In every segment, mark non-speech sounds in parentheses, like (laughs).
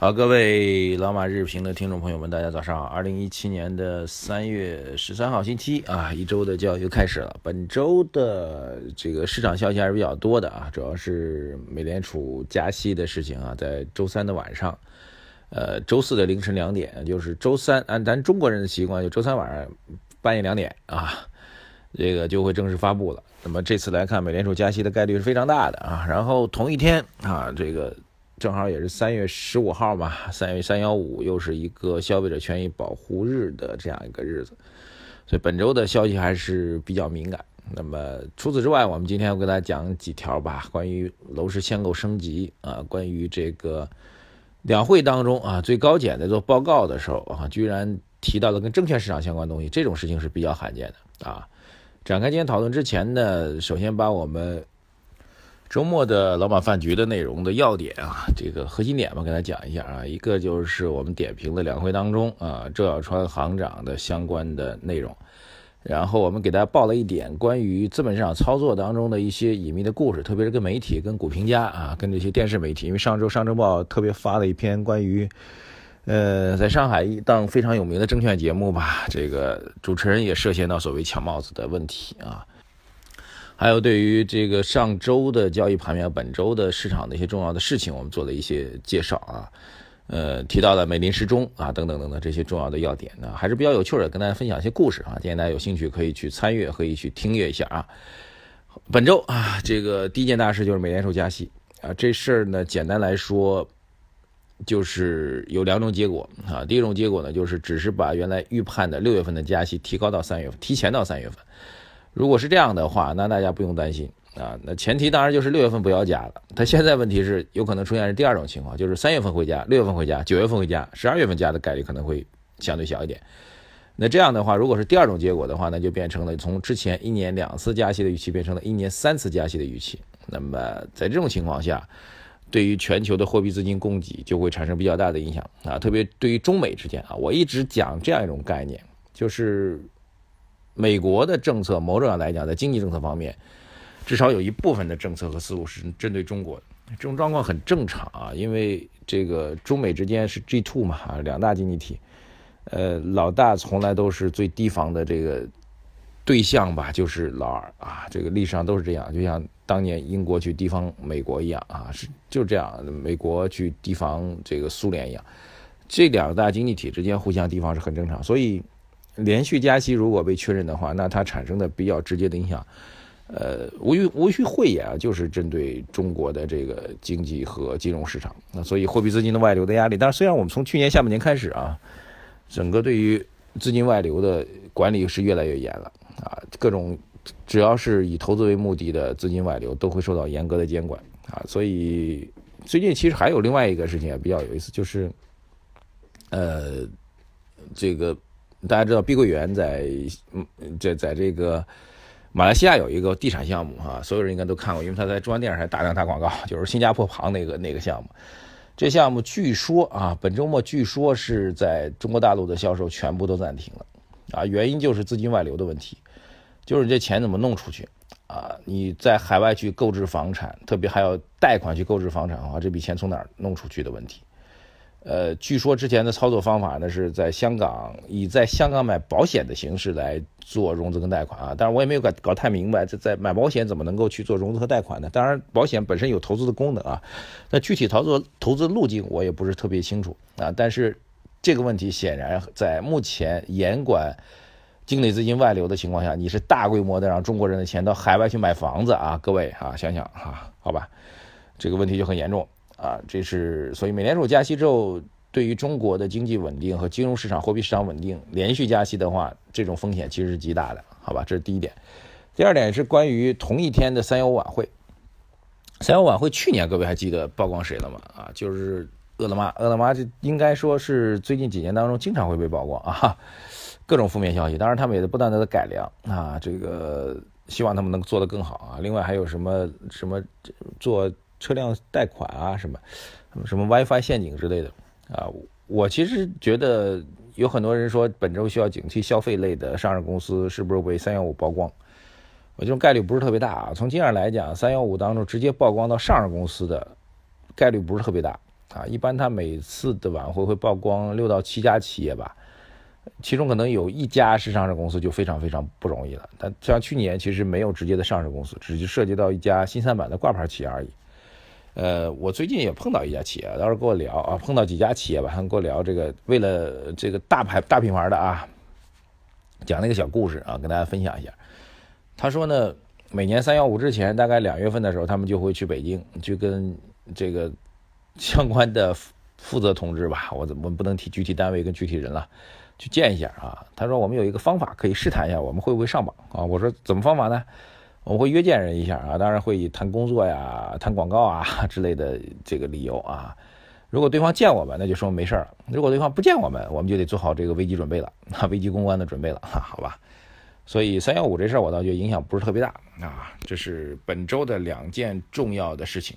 好，各位老马日评的听众朋友们，大家早上好。二零一七年的三月十三号星期啊，一周的交易又开始了。本周的这个市场消息还是比较多的啊，主要是美联储加息的事情啊，在周三的晚上，呃，周四的凌晨两点，就是周三按咱中国人的习惯，就周三晚上半夜两点啊，这个就会正式发布了。那么这次来看，美联储加息的概率是非常大的啊。然后同一天啊，这个。正好也是三月十五号嘛，三月三幺五又是一个消费者权益保护日的这样一个日子，所以本周的消息还是比较敏感。那么除此之外，我们今天要跟大家讲几条吧，关于楼市限购升级啊，关于这个两会当中啊，最高检在做报告的时候啊，居然提到了跟证券市场相关东西，这种事情是比较罕见的啊。展开今天讨论之前呢，首先把我们。周末的老马饭局的内容的要点啊，这个核心点吧，跟大家讲一下啊。一个就是我们点评的两会当中啊，周小川行长的相关的内容。然后我们给大家报了一点关于资本市场操作当中的一些隐秘的故事，特别是跟媒体、跟股评家啊、跟这些电视媒体。因为上周上周报特别发了一篇关于，呃，在上海一档非常有名的证券节目吧，这个主持人也涉嫌到所谓抢帽子的问题啊。还有对于这个上周的交易盘面、本周的市场的一些重要的事情，我们做了一些介绍啊，呃，提到了美林时钟啊等等等等这些重要的要点呢，还是比较有趣的，跟大家分享一些故事啊，建议大家有兴趣可以去参阅，可以去听阅一下啊。本周啊，这个第一件大事就是美联储加息啊，这事儿呢，简单来说就是有两种结果啊，第一种结果呢，就是只是把原来预判的六月份的加息提高到三月份，提前到三月份。如果是这样的话，那大家不用担心啊。那前提当然就是六月份不要加了。它现在问题是有可能出现是第二种情况，就是三月份回家，六月份回家，九月份回家，十二月份加的概率可能会相对小一点。那这样的话，如果是第二种结果的话，那就变成了从之前一年两次加息的预期变成了一年三次加息的预期。那么在这种情况下，对于全球的货币资金供给就会产生比较大的影响啊。特别对于中美之间啊，我一直讲这样一种概念，就是。美国的政策，某种上来讲，在经济政策方面，至少有一部分的政策和思路是针对中国的。这种状况很正常啊，因为这个中美之间是 G two 嘛，两大经济体，呃，老大从来都是最提防的这个对象吧，就是老二啊，这个历史上都是这样，就像当年英国去提防美国一样啊，是就这样，美国去提防这个苏联一样，这两大经济体之间互相提防是很正常，所以。连续加息如果被确认的话，那它产生的比较直接的影响，呃，无需无需讳言啊，就是针对中国的这个经济和金融市场。那所以货币资金的外流的压力，但是虽然我们从去年下半年开始啊，整个对于资金外流的管理是越来越严了啊，各种只要是以投资为目的的资金外流都会受到严格的监管啊。所以最近其实还有另外一个事情也比较有意思，就是呃，这个。大家知道碧桂园在嗯在在这个马来西亚有一个地产项目哈，所有人应该都看过，因为他在中央电视台大量打广告，就是新加坡旁那个那个项目。这项目据说啊，本周末据说是在中国大陆的销售全部都暂停了啊，原因就是资金外流的问题，就是你这钱怎么弄出去啊？你在海外去购置房产，特别还要贷款去购置房产的话，这笔钱从哪儿弄出去的问题。呃，据说之前的操作方法呢，是在香港以在香港买保险的形式来做融资跟贷款啊。但是，我也没有搞搞太明白，这在买保险怎么能够去做融资和贷款呢？当然，保险本身有投资的功能啊，那具体操作投资路径我也不是特别清楚啊。但是这个问题显然在目前严管境内资金外流的情况下，你是大规模的让中国人的钱到海外去买房子啊？各位啊，想想哈，好吧，这个问题就很严重。啊，这是所以美联储加息之后，对于中国的经济稳定和金融市场、货币市场稳定，连续加息的话，这种风险其实是极大的，好吧？这是第一点。第二点是关于同一天的三幺五晚会。三幺五晚会去年各位还记得曝光谁了吗？啊，就是饿了么。饿了么这应该说是最近几年当中经常会被曝光啊，各种负面消息。当然他们也在不断的在改良啊，这个希望他们能做得更好啊。另外还有什么什么做车辆贷款啊，什么什么 WiFi 陷阱之类的啊。我其实觉得有很多人说本周需要警惕消费类的上市公司是不是被三幺五曝光，我这种概率不是特别大啊。从经验来讲，三幺五当中直接曝光到上市公司的概率不是特别大啊。一般他每次的晚会会曝光六到七家企业吧。其中可能有一家是上市公司，就非常非常不容易了。但像去年其实没有直接的上市公司，只是涉及到一家新三板的挂牌企业而已。呃，我最近也碰到一家企业，到时候跟我聊啊，碰到几家企业吧，他们跟我聊这个，为了这个大牌大品牌的啊，讲那个小故事啊，跟大家分享一下。他说呢，每年三幺五之前，大概两月份的时候，他们就会去北京，去跟这个相关的负责同志吧，我怎么不能提具体单位跟具体人了。去见一下啊！他说我们有一个方法可以试探一下，我们会不会上榜啊？我说怎么方法呢？我们会约见人一下啊，当然会以谈工作呀、(laughs) 谈广告啊 (laughs) 之类的这个理由啊。如果对方见我们，那就说没事了；如果对方不见我们，我们就得做好这个危机准备了，(laughs) 危机公关的准备了，好吧？所以三幺五这事儿，我倒觉得影响不是特别大啊。这是本周的两件重要的事情。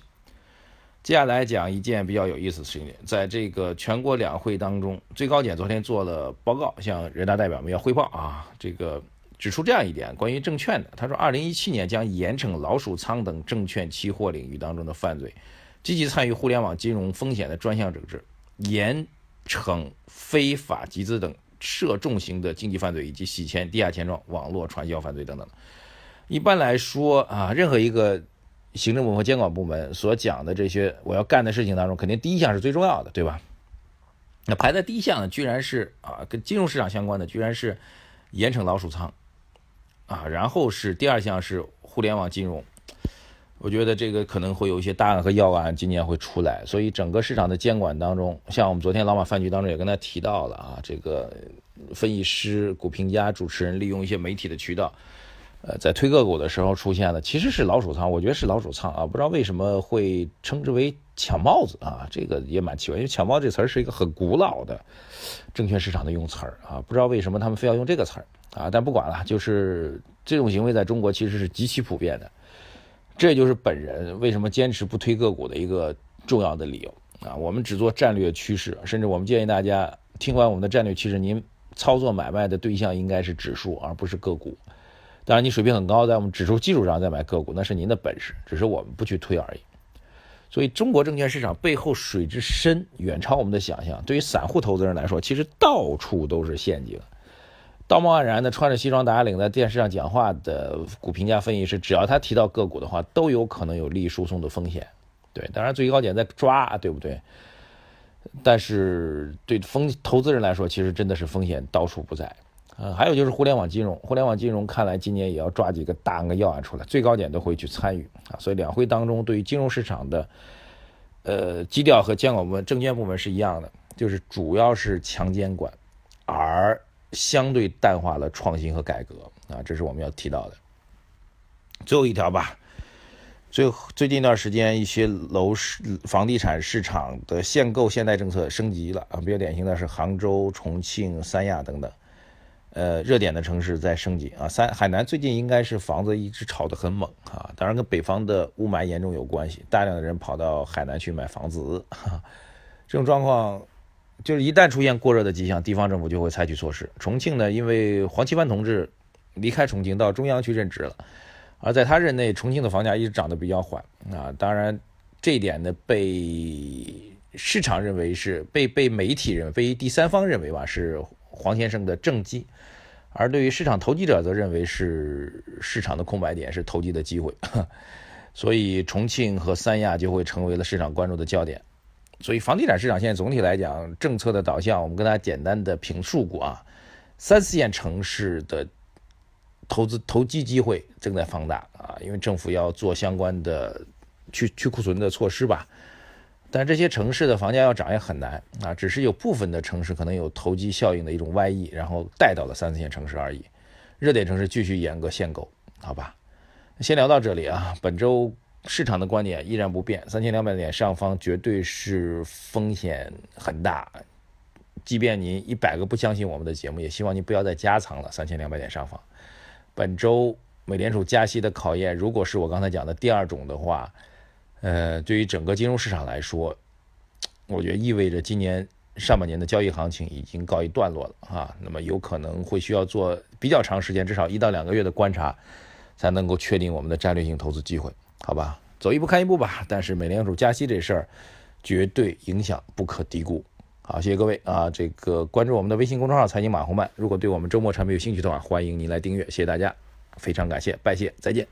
接下来讲一件比较有意思的事情，在这个全国两会当中，最高检昨天做了报告，向人大代表们要汇报啊，这个指出这样一点关于证券的，他说，二零一七年将严惩老鼠仓等证券期货领域当中的犯罪，积极参与互联网金融风险的专项整治，严惩非法集资等涉重型的经济犯罪以及洗钱、地下钱庄、网络传销犯罪等等。一般来说啊，任何一个。行政部门和监管部门所讲的这些我要干的事情当中，肯定第一项是最重要的，对吧？那排在第一项的，居然是啊，跟金融市场相关的，居然是严惩老鼠仓啊，然后是第二项是互联网金融。我觉得这个可能会有一些大案和要案今年会出来，所以整个市场的监管当中，像我们昨天老马饭局当中也跟他提到了啊，这个分析师、股评家、主持人利用一些媒体的渠道。呃，在推个股的时候出现的其实是老鼠仓，我觉得是老鼠仓啊，不知道为什么会称之为抢帽子啊，这个也蛮奇怪，因为抢帽这词儿是一个很古老的证券市场的用词儿啊，不知道为什么他们非要用这个词儿啊，但不管了，就是这种行为在中国其实是极其普遍的，这就是本人为什么坚持不推个股的一个重要的理由啊，我们只做战略趋势，甚至我们建议大家听完我们的战略趋势，您操作买卖的对象应该是指数而不是个股。当然，你水平很高，在我们指数基础上再买个股，那是您的本事，只是我们不去推而已。所以，中国证券市场背后水之深，远超我们的想象。对于散户投资人来说，其实到处都是陷阱。道貌岸然的穿着西装打领在电视上讲话的股评价分析师，只要他提到个股的话，都有可能有利益输送的风险。对，当然最高检在抓，对不对？但是对风投资人来说，其实真的是风险到处不在。嗯，还有就是互联网金融，互联网金融看来今年也要抓几个大案个要案出来，最高检都会去参与啊。所以两会当中对于金融市场的，呃，基调和监管部门、证监部门是一样的，就是主要是强监管，而相对淡化了创新和改革啊，这是我们要提到的。最后一条吧，最最近一段时间一些楼市、房地产市场的限购限贷政策升级了啊，比较典型的是杭州、重庆、三亚等等。呃，热点的城市在升级啊，三海南最近应该是房子一直炒得很猛啊，当然跟北方的雾霾严重有关系，大量的人跑到海南去买房子，这种状况就是一旦出现过热的迹象，地方政府就会采取措施。重庆呢，因为黄奇帆同志离开重庆到中央去任职了，而在他任内，重庆的房价一直涨得比较缓啊，当然这一点呢被市场认为是被被媒体认为被第三方认为吧是。黄先生的政绩，而对于市场投机者则认为是市场的空白点，是投机的机会，(laughs) 所以重庆和三亚就会成为了市场关注的焦点。所以房地产市场现在总体来讲，政策的导向，我们跟大家简单的评述过啊，三四线城市的投资投机机会正在放大啊，因为政府要做相关的去去库存的措施吧。但这些城市的房价要涨也很难啊，只是有部分的城市可能有投机效应的一种外溢，然后带到了三四线城市而已。热点城市继续严格限购，好吧？先聊到这里啊。本周市场的观点依然不变，三千两百点上方绝对是风险很大。即便您一百个不相信我们的节目，也希望您不要再加仓了。三千两百点上方，本周美联储加息的考验，如果是我刚才讲的第二种的话，呃，对于整个金融市场来说，我觉得意味着今年上半年的交易行情已经告一段落了啊。那么有可能会需要做比较长时间，至少一到两个月的观察，才能够确定我们的战略性投资机会，好吧？走一步看一步吧。但是美联储加息这事儿，绝对影响不可低估。好，谢谢各位啊！这个关注我们的微信公众号“财经马红漫”。如果对我们周末产品有兴趣的话，欢迎您来订阅。谢谢大家，非常感谢，拜谢，再见。